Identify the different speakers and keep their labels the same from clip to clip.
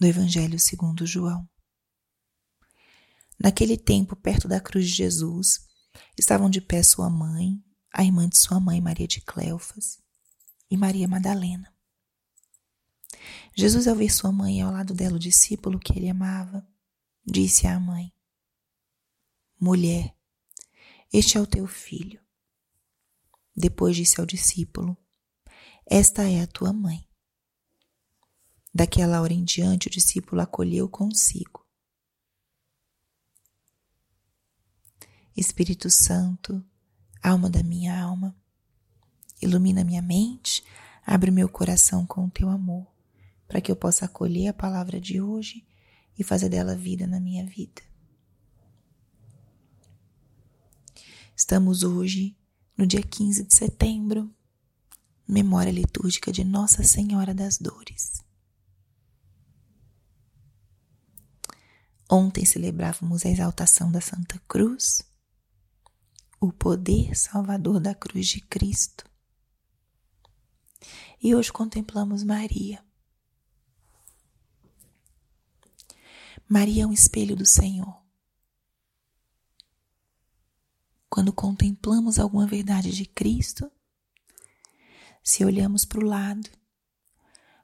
Speaker 1: do Evangelho segundo João. Naquele tempo, perto da cruz de Jesus, estavam de pé sua mãe, a irmã de sua mãe, Maria de Cleofas, e Maria Madalena. Jesus, ao ver sua mãe ao lado dela, o discípulo que ele amava, disse à mãe: Mulher, este é o teu filho. Depois disse ao discípulo: Esta é a tua mãe. Daquela hora em diante, o discípulo acolheu consigo. Espírito Santo, alma da minha alma, ilumina minha mente, abre meu coração com o teu amor, para que eu possa acolher a palavra de hoje e fazer dela vida na minha vida. Estamos hoje no dia 15 de setembro, memória litúrgica de Nossa Senhora das Dores. Ontem celebrávamos a exaltação da Santa Cruz, o poder salvador da cruz de Cristo. E hoje contemplamos Maria. Maria é um espelho do Senhor. Quando contemplamos alguma verdade de Cristo, se olhamos para o lado,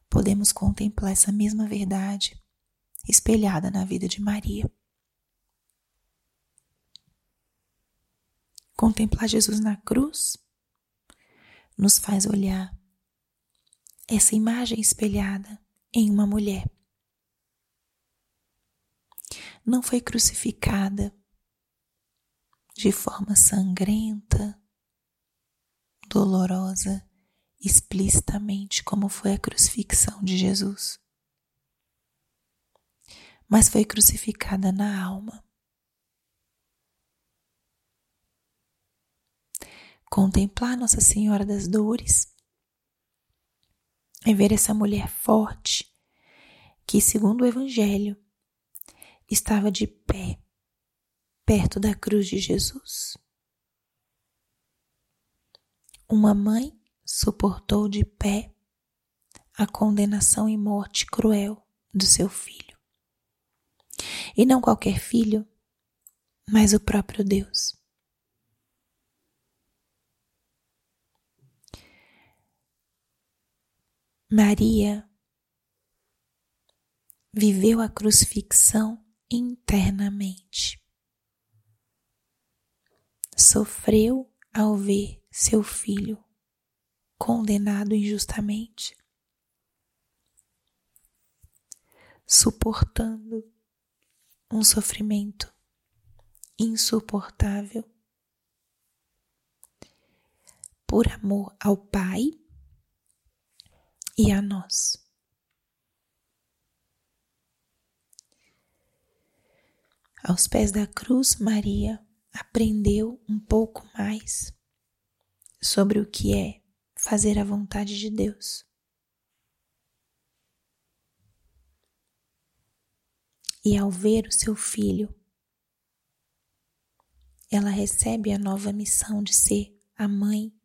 Speaker 1: podemos contemplar essa mesma verdade espelhada na vida de Maria. Contemplar Jesus na cruz nos faz olhar essa imagem espelhada em uma mulher. Não foi crucificada de forma sangrenta, dolorosa, explicitamente, como foi a crucifixão de Jesus mas foi crucificada na alma. Contemplar Nossa Senhora das Dores é ver essa mulher forte que, segundo o Evangelho, estava de pé perto da cruz de Jesus. Uma mãe suportou de pé a condenação e morte cruel do seu filho. E não qualquer filho, mas o próprio Deus. Maria viveu a crucifixão internamente. Sofreu ao ver seu filho condenado injustamente, suportando um sofrimento insuportável por amor ao Pai e a nós. Aos pés da cruz, Maria aprendeu um pouco mais sobre o que é fazer a vontade de Deus. E ao ver o seu filho, ela recebe a nova missão de ser a mãe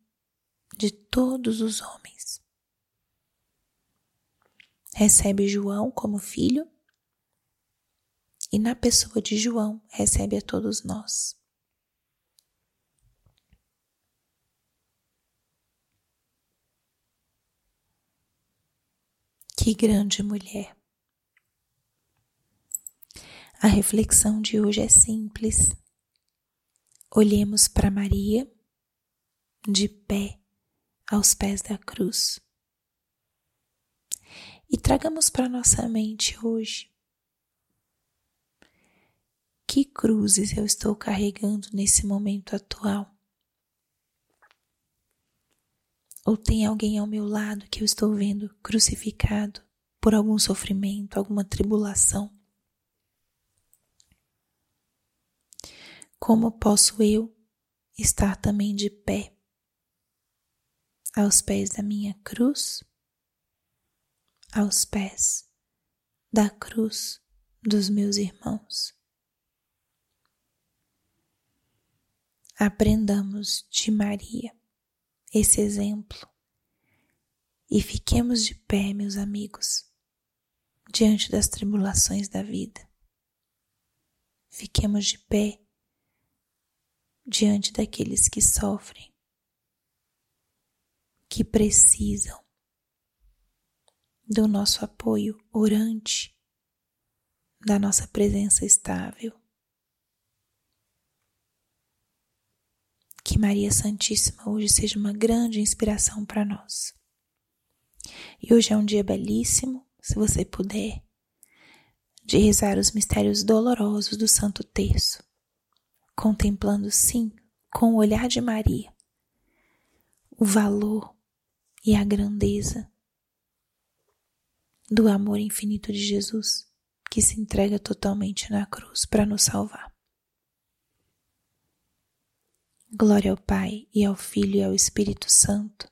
Speaker 1: de todos os homens. Recebe João como filho e, na pessoa de João, recebe a todos nós. Que grande mulher! A reflexão de hoje é simples. Olhemos para Maria de pé aos pés da cruz e tragamos para nossa mente hoje que cruzes eu estou carregando nesse momento atual? Ou tem alguém ao meu lado que eu estou vendo crucificado por algum sofrimento, alguma tribulação? Como posso eu estar também de pé aos pés da minha cruz, aos pés da cruz dos meus irmãos? Aprendamos de Maria esse exemplo e fiquemos de pé, meus amigos, diante das tribulações da vida. Fiquemos de pé diante daqueles que sofrem, que precisam do nosso apoio orante, da nossa presença estável. Que Maria Santíssima hoje seja uma grande inspiração para nós. E hoje é um dia belíssimo, se você puder, de rezar os mistérios dolorosos do Santo Terço, contemplando, sim, com o olhar de Maria, o valor e a grandeza do amor infinito de Jesus que se entrega totalmente na cruz para nos salvar. Glória ao Pai e ao Filho e ao Espírito Santo,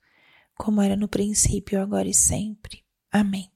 Speaker 1: como era no princípio, agora e sempre. Amém.